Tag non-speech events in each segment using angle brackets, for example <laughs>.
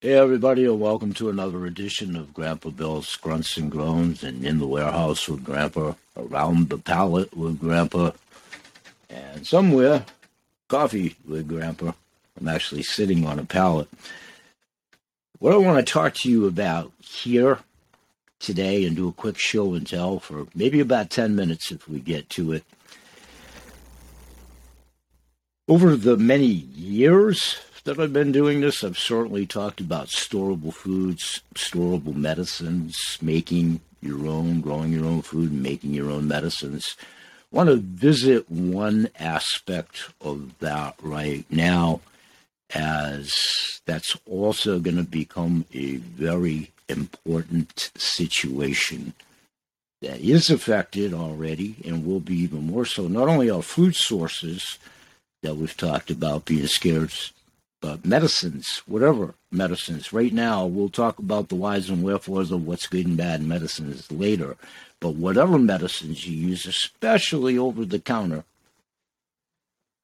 Hey, everybody, and welcome to another edition of Grandpa Bill's Grunts and Groans and In the Warehouse with Grandpa, Around the Pallet with Grandpa, and somewhere, Coffee with Grandpa. I'm actually sitting on a pallet. What I want to talk to you about here today and do a quick show and tell for maybe about 10 minutes if we get to it. Over the many years that I've been doing this, I've certainly talked about storable foods, storable medicines, making your own, growing your own food, making your own medicines. I want to visit one aspect of that right now, as that's also going to become a very important situation that is affected already and will be even more so. Not only our food sources that we've talked about being scarce, but medicines, whatever medicines. Right now, we'll talk about the whys and wherefores of what's good and bad in medicines later. But whatever medicines you use, especially over the counter,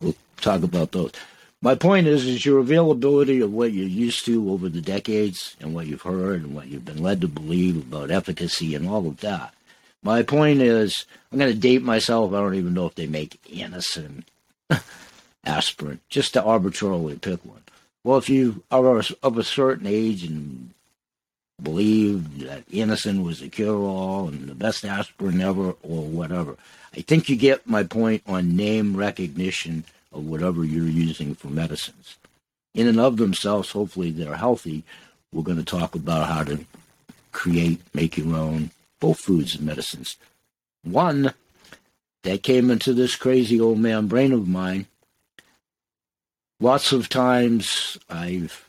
we'll talk about those. My point is, is your availability of what you're used to over the decades and what you've heard and what you've been led to believe about efficacy and all of that. My point is, I'm going to date myself. I don't even know if they make Anacin <laughs> aspirin, just to arbitrarily pick one. Well, if you are of a certain age and believe that Anacin was the cure-all and the best aspirin ever, or whatever, I think you get my point on name recognition of whatever you're using for medicines. In and of themselves, hopefully they're healthy. We're going to talk about how to create, make your own, both foods and medicines. One that came into this crazy old man brain of mine lots of times I've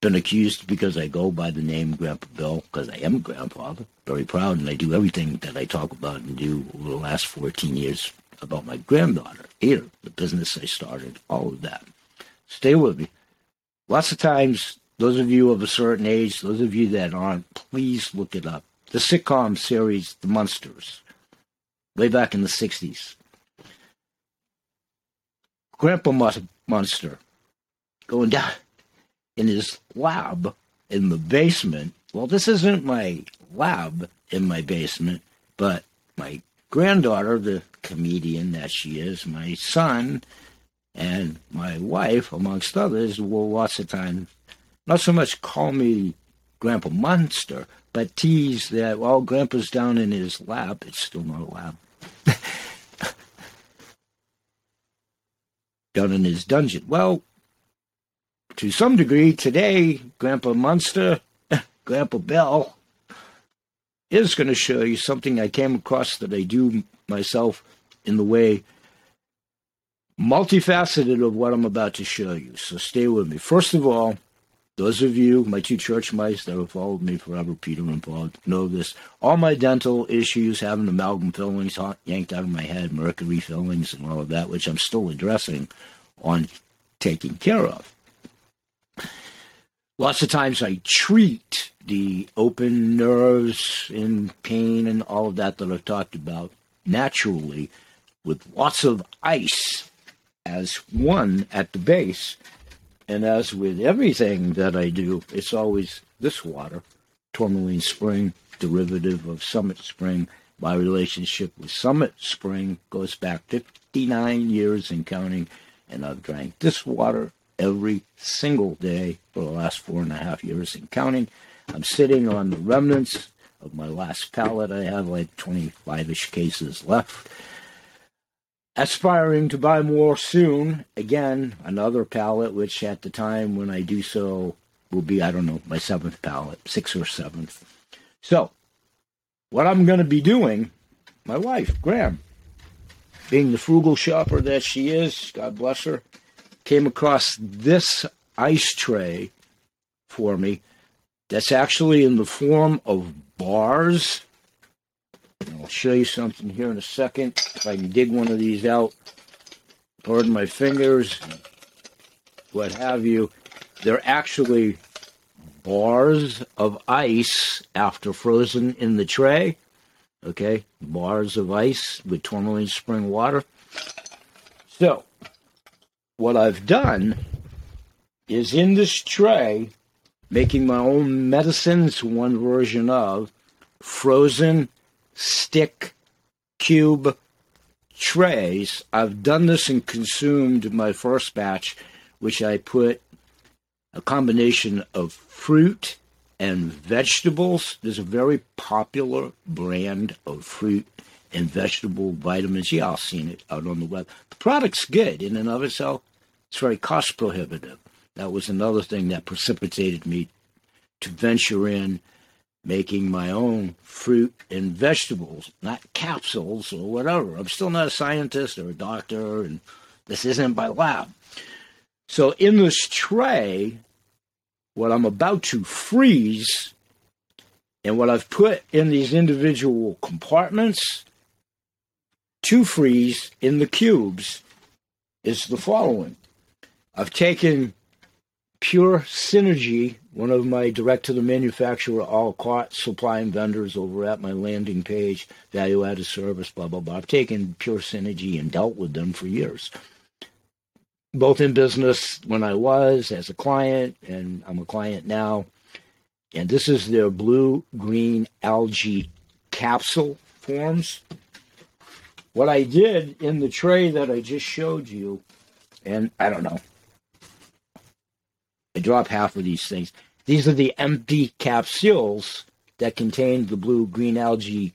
been accused because I go by the name Grandpa Bill, because I am grandfather, very proud, and I do everything that I talk about and do over the last 14 years about my granddaughter, Ada, the business I started, all of that. Stay with me. Lots of times, those of you of a certain age, those of you that aren't, please look it up. The sitcom series, The Munsters, way back in the 60s. Grandpa Munster going down in his lab in the basement. Well, this isn't my lab in my basement, but my granddaughter, the comedian that she is, my son, and my wife, amongst others, will lots of times not so much call me Grandpa Munster, but tease that, well, Grandpa's down in his lab. It's still not a lab. Down in his dungeon. Well, to some degree, today, Grandpa Munster, <laughs> Grandpa Bell, is going to show you something I came across that I do myself in the way multifaceted of what I'm about to show you. So stay with me. First of all, those of you, my two church mice that have followed me forever, Peter and Paul, know this. All my dental issues, having amalgam fillings yanked out of my head, mercury fillings, and all of that, which I'm still addressing on taking care of. Lots of times I treat the open nerves and pain and all of that that I've talked about naturally with lots of ice as one at the base and as with everything that I do, it's always this water, tourmaline spring, derivative of Summit Spring. My relationship with Summit Spring goes back 59 years and counting, and I've drank this water every single day for the last four and a half years and counting. I'm sitting on the remnants of my last pallet. I have like 25 ish cases left aspiring to buy more soon. Again, another pallet, which at the time when I do so will be, I don't know, my seventh pallet, sixth or seventh. So, what I'm going to be doing, my wife, Graham, being the frugal shopper that she is, God bless her, came across this ice tray for me that's actually in the form of bars I'll show you something here in a second. If I can dig one of these out, pardon my fingers, what have you. They're actually bars of ice after frozen in the tray. Okay, bars of ice with tourmaline spring water. So, what I've done is in this tray, making my own medicines, one version of frozen stick cube trays. I've done this and consumed my first batch, which I put a combination of fruit and vegetables. There's a very popular brand of fruit and vegetable vitamins. Yeah, I've seen it out on the web. The product's good in and of itself. It's very cost prohibitive. That was another thing that precipitated me to venture in making my own fruit and vegetables, not capsules or whatever. I'm still not a scientist or a doctor, and this isn't my lab. So, in this tray, what I'm about to freeze and what I've put in these individual compartments to freeze in the cubes is the following. I've taken Pure Synergy, one of my direct to the manufacturer a la carte supplying vendors over at my landing page, value added service, blah, blah, blah. I've taken Pure Synergy and dealt with them for years both in business when I was as a client, and I'm a client now. And this is their blue green algae capsule forms. What I did in the tray that I just showed you, and I don't know, I drop half of these things. These are the empty capsules that contain the blue green algae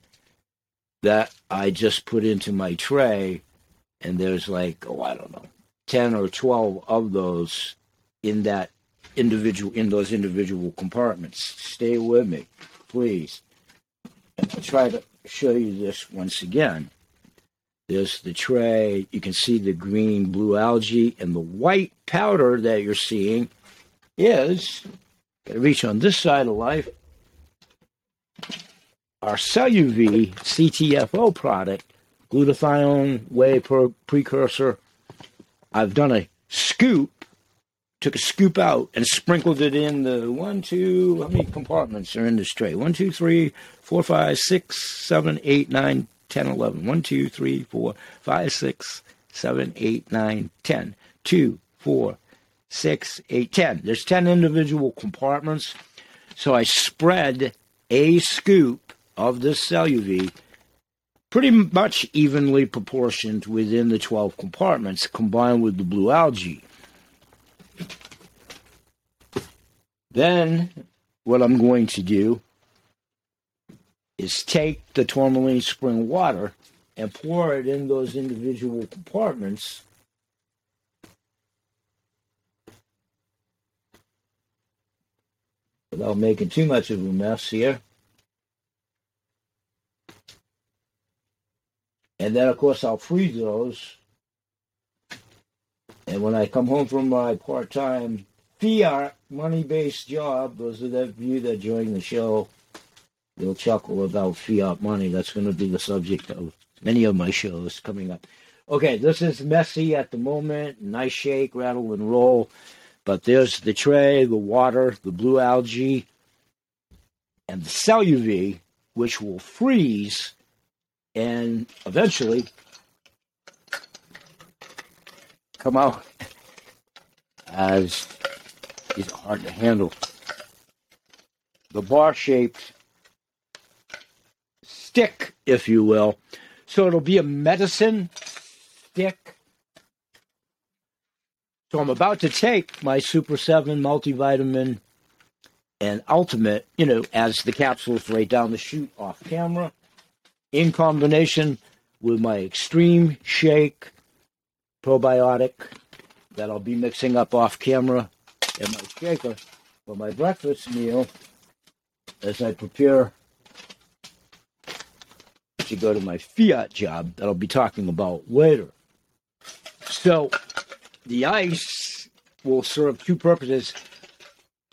that I just put into my tray. And there's like, oh, I don't know, 10 or 12 of those in that individual in those individual compartments stay with me please i'll try to show you this once again there's the tray you can see the green blue algae and the white powder that you're seeing is to reach on this side of life our CelluV CTFO product glutathione whey precursor I've done a scoop, took a scoop out and sprinkled it in the one, two, how many compartments are in this tray? One, two, three, four, five, six, seven, eight, nine, ten, eleven. One, two, three, four, five, six, seven, eight, nine, ten. Two, four, six, eight, ten. There's ten individual compartments. So I spread a scoop of this CelluV pretty much evenly proportioned within the 12 compartments combined with the blue algae. Then, what I'm going to do is take the tourmaline spring water and pour it in those individual compartments. Without making too much of a mess here. And then, of course, I'll freeze those. And when I come home from my part time fiat money based job, those of you that join the show, you'll chuckle about fiat money. That's going to be the subject of many of my shows coming up. Okay, this is messy at the moment. Nice shake, rattle, and roll. But there's the tray, the water, the blue algae, and the CelluV, which will freeze and eventually come out as are hard to handle. The bar shaped stick, if you will. So it'll be a medicine stick. So I'm about to take my Super 7 multivitamin and Ultimate, you know, as the capsules right down the chute off camera in combination with my Extreme Shake probiotic that I'll be mixing up off camera in my shaker for my breakfast meal as I prepare to go to my fiat job that I'll be talking about later. So the ice will serve two purposes.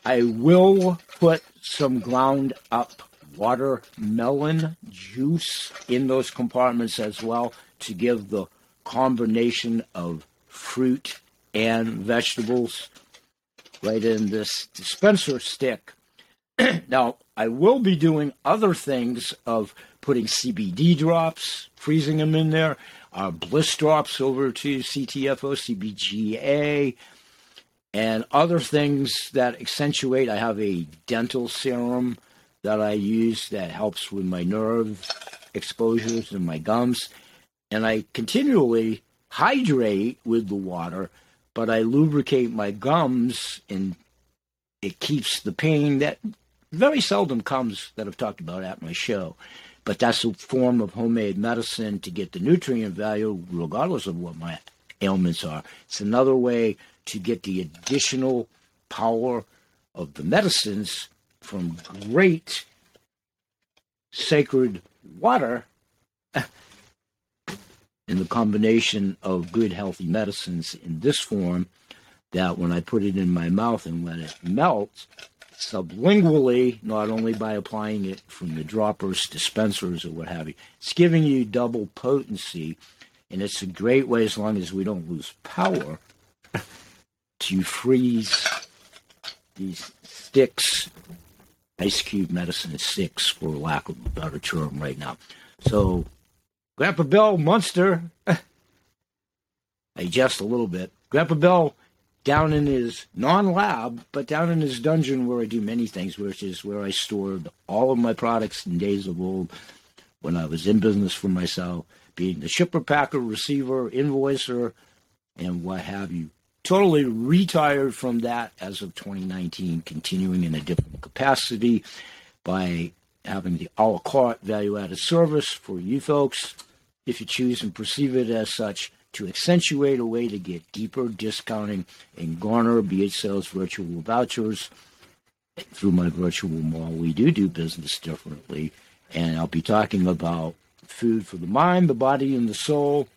I will put some ground up watermelon juice in those compartments as well to give the combination of fruit and vegetables right in this dispenser stick. <clears throat> now, I will be doing other things of putting CBD drops, freezing them in there, uh, bliss drops over to CTFO, CBGA, and other things that accentuate. I have a dental serum that I use that helps with my nerve exposures and my gums. And I continually hydrate with the water, but I lubricate my gums and it keeps the pain that very seldom comes that I've talked about at my show. But that's a form of homemade medicine to get the nutrient value regardless of what my ailments are. It's another way to get the additional power of the medicines from great sacred water <laughs> in the combination of good healthy medicines in this form that when I put it in my mouth and let it melt sublingually, not only by applying it from the droppers, dispensers, or what have you, it's giving you double potency. And it's a great way, as long as we don't lose power, to freeze these sticks, ice cube medicine sticks, for lack of a better term right now. So, Grandpa Bill Munster, <laughs> I jest a little bit. Grandpa Bill down in his non-lab, but down in his dungeon where I do many things, which is where I stored all of my products in days of old when I was in business for myself, being the shipper, packer, receiver, invoicer, and what have you. Totally retired from that as of 2019, continuing in a different capacity by having the a la carte value added service for you folks, if you choose and perceive it as such, to accentuate a way to get deeper discounting and garner BH sales virtual vouchers through my virtual mall. We do do business differently, and I'll be talking about food for the mind, the body, and the soul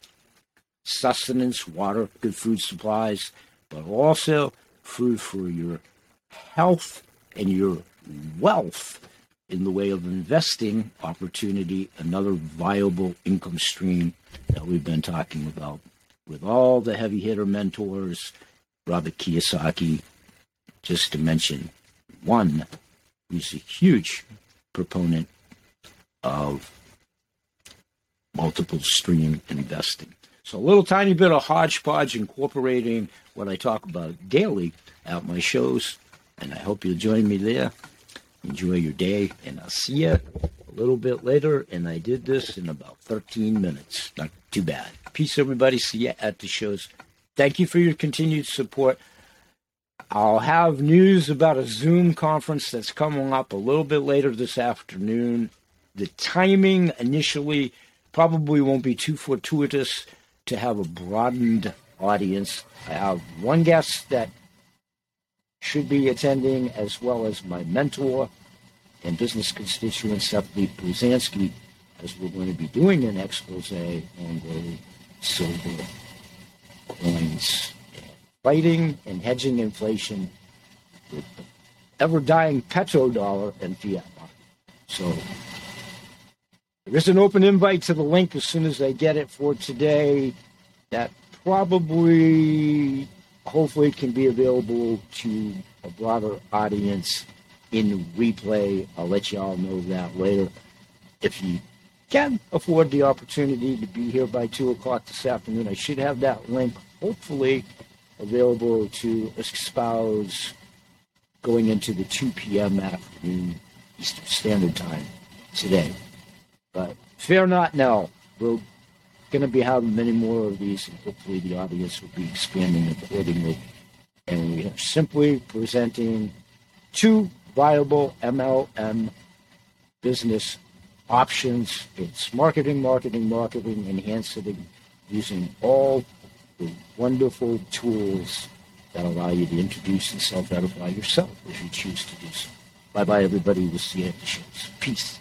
sustenance, water, good food supplies, but also food for your health and your wealth in the way of investing opportunity, another viable income stream that we've been talking about with all the heavy hitter mentors, Robert Kiyosaki, just to mention one who's a huge proponent of multiple stream investing. So a little tiny bit of hodgepodge incorporating what I talk about daily at my shows, and I hope you'll join me there. Enjoy your day, and I'll see you a little bit later. And I did this in about 13 minutes. Not too bad. Peace, everybody. See you at the shows. Thank you for your continued support. I'll have news about a Zoom conference that's coming up a little bit later this afternoon. The timing initially probably won't be too fortuitous to have a broadened audience. I have one guest that should be attending, as well as my mentor and business constituent, Stephanie Pruzansky, as we're going to be doing an expose on the silver, coins, fighting and hedging inflation with the ever dying petrodollar and fiat market. So there is an open invite to the link as soon as I get it for today. That probably, hopefully, can be available to a broader audience in replay. I'll let you all know that later. If you can afford the opportunity to be here by 2 o'clock this afternoon, I should have that link, hopefully, available to espouse going into the 2 p.m. afternoon Eastern Standard Time today. But fear not now. We're going to be having many more of these, and hopefully the audience will be expanding accordingly. And we are simply presenting two viable MLM business options. It's marketing, marketing, marketing, enhancing using all the wonderful tools that allow you to introduce and self-edify yourself if you choose to do so. Bye-bye, everybody. We'll see you at the shows. Peace.